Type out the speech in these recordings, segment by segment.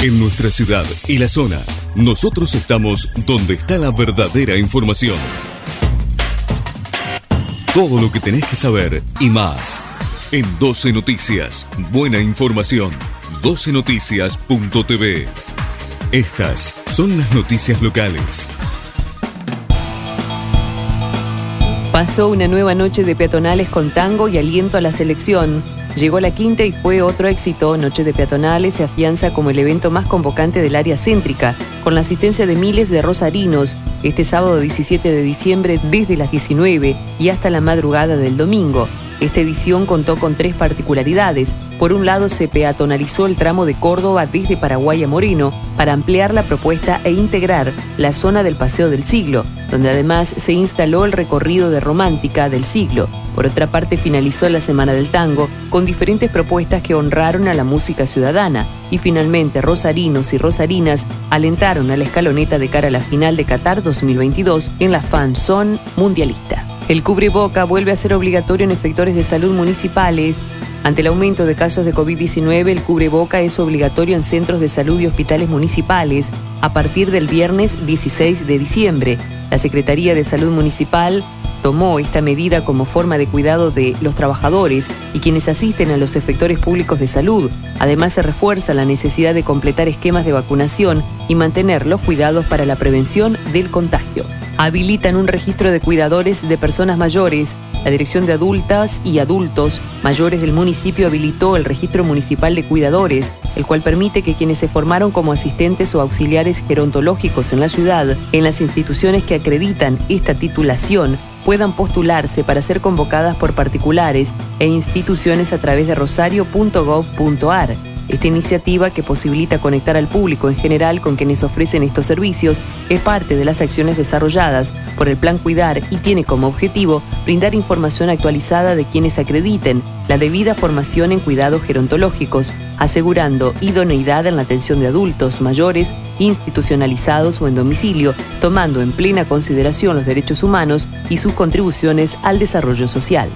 En nuestra ciudad y la zona, nosotros estamos donde está la verdadera información. Todo lo que tenés que saber y más. En 12 Noticias, buena información. 12noticias.tv. Estas son las noticias locales. Pasó una nueva noche de peatonales con tango y aliento a la selección. Llegó la quinta y fue otro éxito. Noche de Peatonales se afianza como el evento más convocante del área céntrica, con la asistencia de miles de rosarinos, este sábado 17 de diciembre desde las 19 y hasta la madrugada del domingo. Esta edición contó con tres particularidades. Por un lado, se peatonalizó el tramo de Córdoba desde Paraguay a Moreno para ampliar la propuesta e integrar la zona del Paseo del Siglo, donde además se instaló el recorrido de Romántica del Siglo. Por otra parte, finalizó la Semana del Tango con diferentes propuestas que honraron a la música ciudadana y finalmente rosarinos y rosarinas alentaron a la escaloneta de cara a la final de Qatar 2022 en la Fan Zone Mundialista. El cubreboca vuelve a ser obligatorio en efectores de salud municipales. Ante el aumento de casos de COVID-19, el cubreboca es obligatorio en centros de salud y hospitales municipales a partir del viernes 16 de diciembre. La Secretaría de Salud Municipal tomó esta medida como forma de cuidado de los trabajadores y quienes asisten a los efectores públicos de salud. Además, se refuerza la necesidad de completar esquemas de vacunación y mantener los cuidados para la prevención del contagio habilitan un registro de cuidadores de personas mayores. La Dirección de Adultas y Adultos Mayores del municipio habilitó el registro municipal de cuidadores, el cual permite que quienes se formaron como asistentes o auxiliares gerontológicos en la ciudad, en las instituciones que acreditan esta titulación, puedan postularse para ser convocadas por particulares e instituciones a través de rosario.gov.ar. Esta iniciativa, que posibilita conectar al público en general con quienes ofrecen estos servicios, es parte de las acciones desarrolladas por el Plan Cuidar y tiene como objetivo brindar información actualizada de quienes acrediten la debida formación en cuidados gerontológicos, asegurando idoneidad en la atención de adultos mayores, institucionalizados o en domicilio, tomando en plena consideración los derechos humanos y sus contribuciones al desarrollo social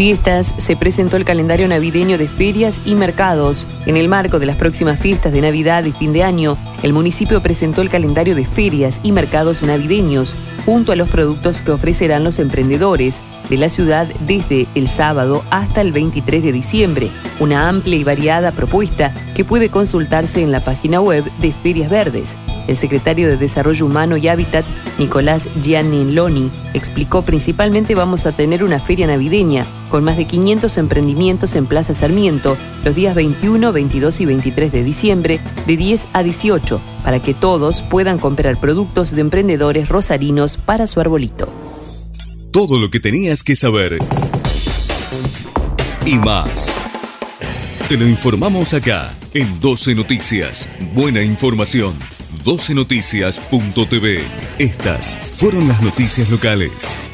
fiestas se presentó el calendario navideño de ferias y mercados. En el marco de las próximas fiestas de Navidad y fin de año, el municipio presentó el calendario de ferias y mercados navideños, junto a los productos que ofrecerán los emprendedores de la ciudad desde el sábado hasta el 23 de diciembre, una amplia y variada propuesta que puede consultarse en la página web de Ferias Verdes. El secretario de Desarrollo Humano y Hábitat, Nicolás Gianniloni, explicó principalmente vamos a tener una feria navideña con más de 500 emprendimientos en Plaza Sarmiento los días 21, 22 y 23 de diciembre de 10 a 18 para que todos puedan comprar productos de emprendedores rosarinos para su arbolito. Todo lo que tenías que saber y más. Te lo informamos acá en 12 Noticias. Buena información. 12noticias.tv. Estas fueron las noticias locales.